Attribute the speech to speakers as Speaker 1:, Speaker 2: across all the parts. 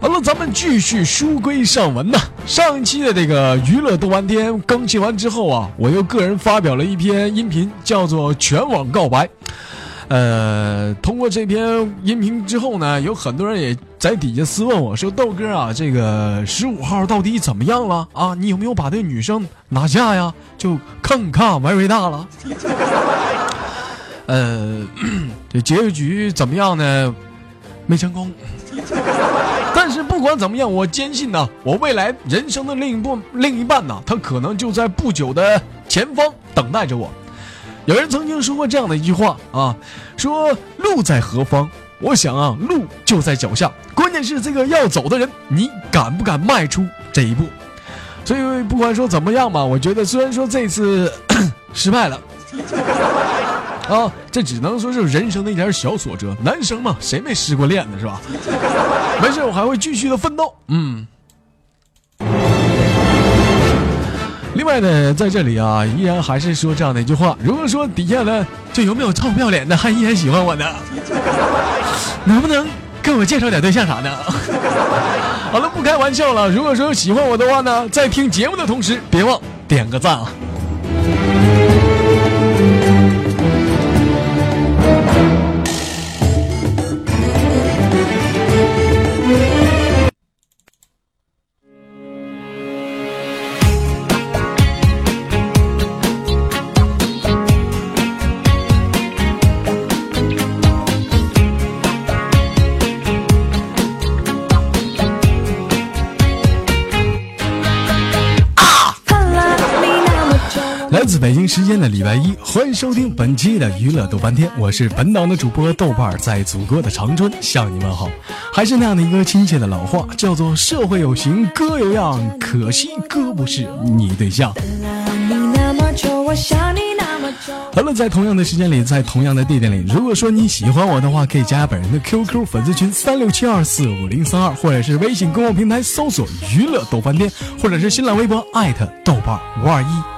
Speaker 1: 好了，咱们继续书归上文呐。上一期的这个娱乐豆瓣天更新完之后啊，我又个人发表了一篇音频，叫做《全网告白》。呃，通过这篇音频之后呢，有很多人也在底下私问我说：“豆哥啊，这个十五号到底怎么样了啊？你有没有把这女生拿下呀？就看看玩伟大了。”呃，这结局怎么样呢？没成功。但是不管怎么样，我坚信呢，我未来人生的另一半，另一半呢，他可能就在不久的前方等待着我。有人曾经说过这样的一句话啊，说路在何方？我想啊，路就在脚下，关键是这个要走的人，你敢不敢迈出这一步？所以不管说怎么样吧，我觉得虽然说这次 失败了。啊，这只能说是人生的一点小挫折。男生嘛，谁没失过恋呢，是吧？没事，我还会继续的奋斗。嗯。另外呢，在这里啊，依然还是说这样的一句话：如果说底下呢，就有没有臭不要脸的，还依然喜欢我的，能不能给我介绍点对象啥的？好了，不开玩笑了。如果说喜欢我的话呢，在听节目的同时，别忘点个赞啊。北京时间的礼拜一，欢迎收听本期的娱乐豆瓣天，我是本档的主播豆瓣，在祖国的长春向你问好。还是那样的一个亲切的老话，叫做社会有型哥有样，可惜哥不是你对象。好了，在同样的时间里，在同样的地点里，如果说你喜欢我的话，可以加本人的 QQ 粉丝群三六七二四五零三二，或者是微信公众平台搜索娱乐豆瓣天，或者是新浪微博艾特豆瓣五二一。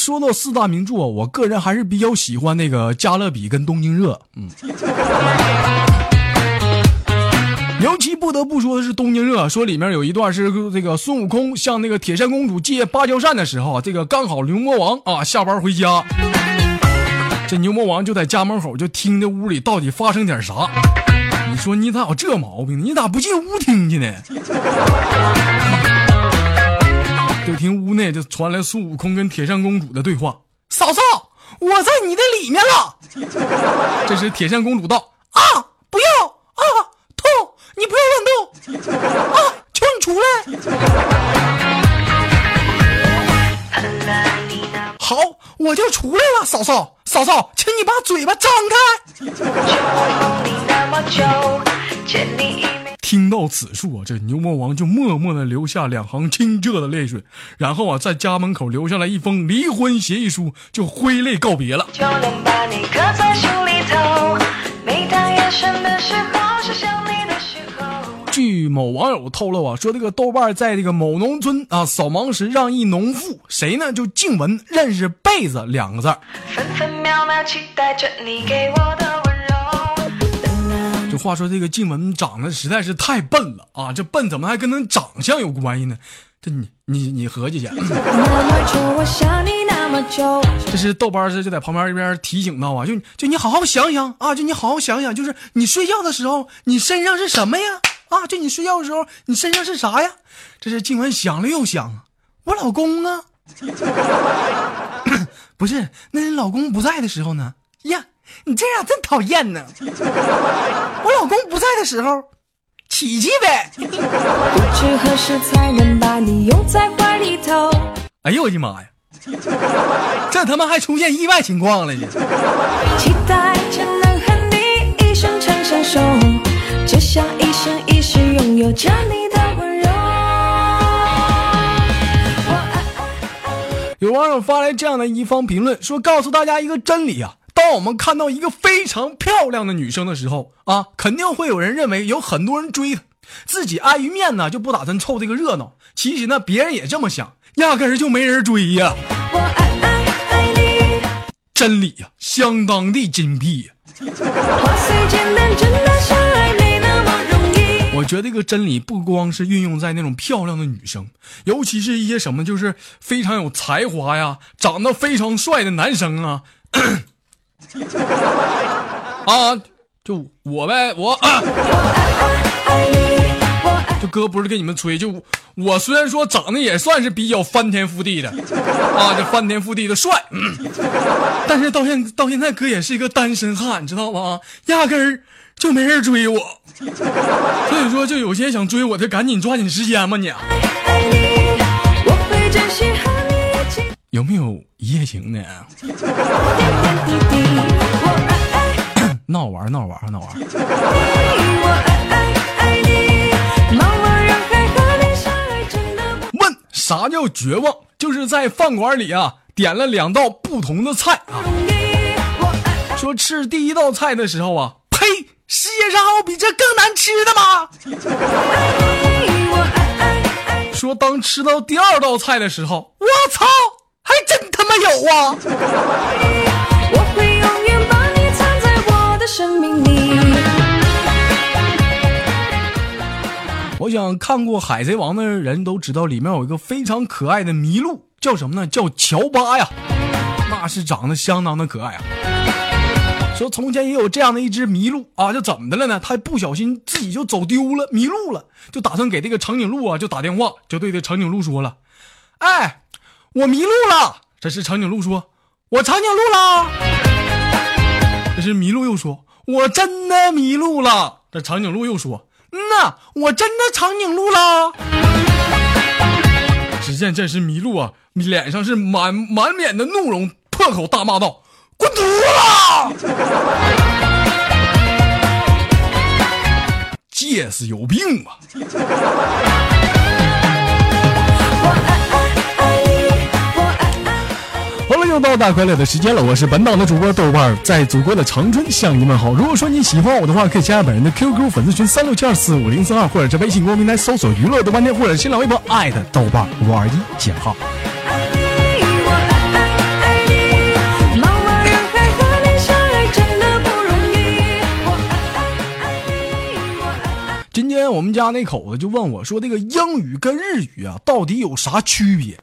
Speaker 1: 说到四大名著，我个人还是比较喜欢那个《加勒比》跟《东京热》。嗯，尤其不得不说的是《东京热》，说里面有一段是这个孙悟空向那个铁扇公主借芭蕉扇的时候，这个刚好牛魔王啊下班回家，这牛魔王就在家门口就听这屋里到底发生点啥。你说你咋有这毛病？你咋不进屋听去呢？就听屋内就传来孙悟空跟铁扇公主的对话：“嫂嫂，我在你的里面了。”这时铁扇公主道：“啊，不要啊，痛！你不要乱动啊，求你出来。”好，我就出来了，嫂嫂，嫂嫂，请你把嘴巴张开。听到此处啊，这牛魔王就默默的流下两行清澈的泪水，然后啊，在家门口留下了一封离婚协议书，就挥泪告别了。据某网友透露啊，说这个豆瓣在这个某农村啊扫盲时，让一农妇谁呢就静雯认识被子两个字分分秒秒期待着你给我的。这话说这个静雯长得实在是太笨了啊！这笨怎么还跟她长相有关系呢？这你你你合计去。这是豆瓣是就在旁边一边提醒到啊，就就你好好想想啊，就你好好想想，就是你睡觉的时候，你身上是什么呀？啊，就你睡觉的时候，你身上是啥呀？这是静雯想了又想，我老公啊，不是，那你老公不在的时候呢？呀，你这样真讨厌呢。我老公不在的时候，起起呗。哎呦我的妈呀！这他妈还出现意外情况了呢！
Speaker 2: 期待着能和你一生长相守，只想一生一世拥有着你的温柔
Speaker 1: 有网友发来这样的一方评论，说：“告诉大家一个真理啊，当我们看到一个非常漂亮的女生的时候啊，肯定会有人认为有很多人追她，自己碍于面呢就不打算凑这个热闹。其实呢，别人也这么想。”压根儿就没人追呀！真理呀，相当的精辟呀！我觉得这个真理不光是运用在那种漂亮的女生，尤其是一些什么就是非常有才华呀、长得非常帅的男生啊，啊，就我呗，我。就哥不是跟你们吹，就我虽然说长得也算是比较翻天覆地的啊，这翻天覆地的帅，但是到现到现在哥也是一个单身汉，知道吗？压根儿就没人追我，所以说就有些想追我的，赶紧抓紧时间吧你。有没有一夜情的？闹玩闹玩闹玩。问啥叫绝望？就是在饭馆里啊，点了两道不同的菜啊。说吃第一道菜的时候啊，呸！世界上还有比这更难吃的吗？说当吃到第二道菜的时候，我操，还真他妈有啊！我想看过《海贼王》的人都知道，里面有一个非常可爱的麋鹿，叫什么呢？叫乔巴呀，那是长得相当的可爱啊。说从前也有这样的一只麋鹿啊，就怎么的了呢？他不小心自己就走丢了，迷路了，就打算给这个长颈鹿啊就打电话，就对这长颈鹿说了：“哎，我迷路了。”这是长颈鹿说：“我长颈鹿了。”这是麋鹿又说：“我真的迷路了。”这长颈鹿又说。嗯呐，我真的长颈鹿了。只见这时麋鹿啊，脸上是满满脸的怒容，破口大骂道：“滚犊子！戒是有病吧？”又到大快乐的时间了，我是本档的主播豆瓣，在祖国的长春向你们好。如果说你喜欢我的话，可以加下本人的 QQ 粉丝群三六七二四五零三二，或者是微信公众平台搜索娱乐豆瓣天，或者新浪微博艾特豆瓣五二一减号。今天我们家那口子就问我说：“这个英语跟日语啊，到底有啥区别？”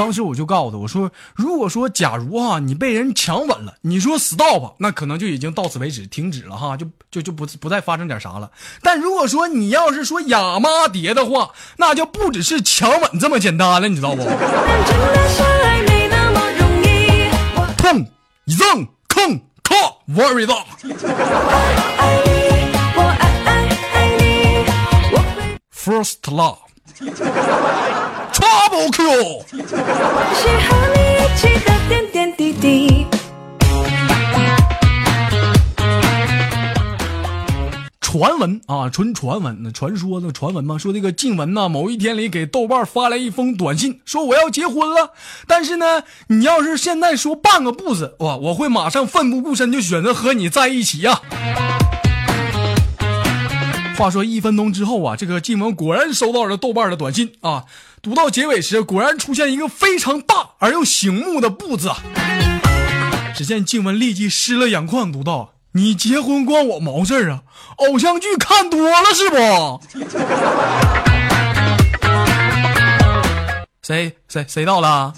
Speaker 1: 当时我就告诉他，我说：“如果说假如哈你被人强吻了，你说 stop，那可能就已经到此为止，停止了哈，就就就不不再发生点啥了。但如果说你要是说亚麻蝶的话，那就不只是强吻这么简单了，你知道不？痛一阵空靠 very 大。First love。Trouble Q。传闻啊，纯传闻呢，传说的传闻嘛，说这个静雯呐，某一天里给豆瓣发来一封短信，说我要结婚了，但是呢，你要是现在说半个不字，哇，我会马上奋不顾身就选择和你在一起呀。话说一分钟之后啊，这个静雯果然收到了豆瓣的短信啊。读到结尾时，果然出现一个非常大而又醒目的“不”字。只见静雯立即湿了眼眶，读道：“你结婚关我毛事啊？偶像剧看多了是不？”谁谁谁到了？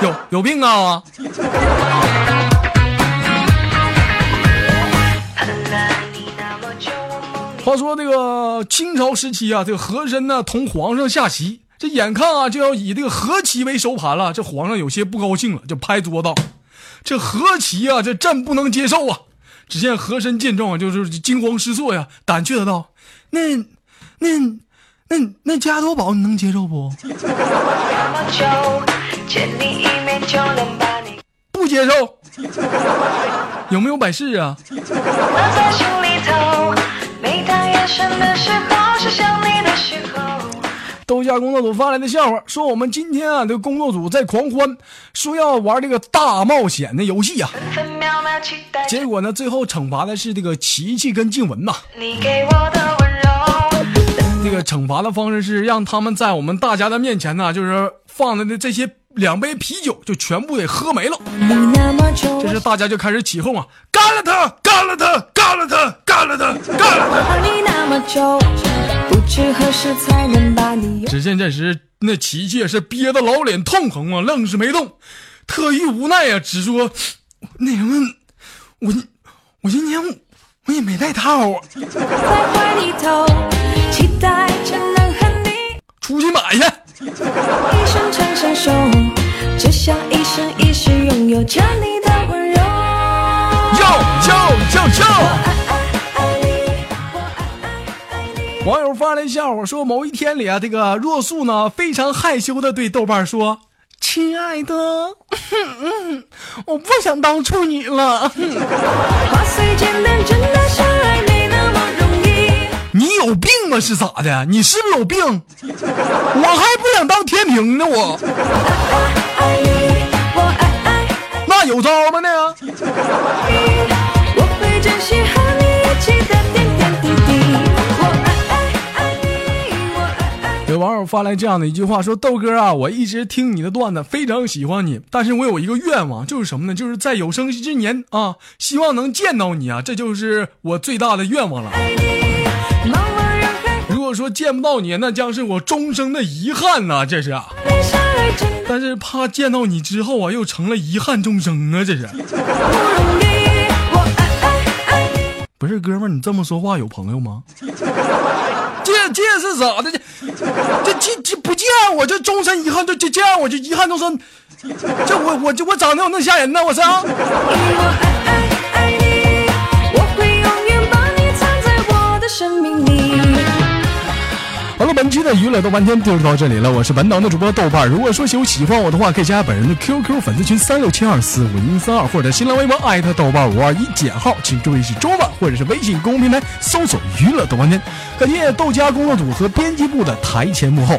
Speaker 1: 有有病啊！话说这个清朝时期啊，这个和珅呢同皇上下棋，这眼看啊就要以这个和棋为收盘了，这皇上有些不高兴了，就拍桌道：“这和棋啊，这朕不能接受啊！”只见和珅见状啊，就是惊慌失措呀，胆怯的道：“那那那那加多宝你能接受不？” 不接受，有没有百事啊？豆家工作组发来的笑话说：“我们今天啊，这个工作组在狂欢，说要玩这个大冒险的游戏啊。结果呢，最后惩罚的是这个琪琪跟静雯呐。这个惩罚的方式是让他们在我们大家的面前呢，就是放的那这些。”两杯啤酒就全部得喝没了，这时大家就开始起哄啊！干了他，干了他，干了他，干了他，干了他！只见这时那琪琪是憋得老脸通红啊，愣是没动。特意无奈啊，只说：“那什么，我我今天我也没带套啊。”出去买去。一声长相守，只想一生一世拥有着你的温柔。yo yo yo yo。网友发来笑话说，某一天里啊，这个若素呢非常害羞的对豆瓣说：“亲爱的，我不想当处女了。”话虽简单，真的相爱没那么容易。你有病吗？是咋的？你是不是有病？我还不想当天平呢，我。那有招吗呢？有网友发来这样的一句话，说：“豆哥啊，我一直听你的段子，非常喜欢你，但是我有一个愿望，就是什么呢？就是在有生之年啊，希望能见到你啊，这就是我最大的愿望了。”如果说见不到你，那将是我终生的遗憾呐！这是，但是怕见到你之后啊，又成了遗憾终生啊！这是。不是哥们儿，你这么说话有朋友吗？这这是咋的？这这这这不见我就终身遗憾，就就这样我就遗憾终身。这我我就我长得有那么吓人呢？我操！好了，本期的娱乐豆瓣天就到这里了。我是本档的主播豆瓣。如果说有喜欢我的话，可以加本人的 QQ 粉丝群三六七二四五零三二，或者新浪微博艾特豆瓣五二一减号，请注意是中文，或者是微信公众平台搜索娱乐豆瓣天。感谢豆家工作组和编辑部的台前幕后。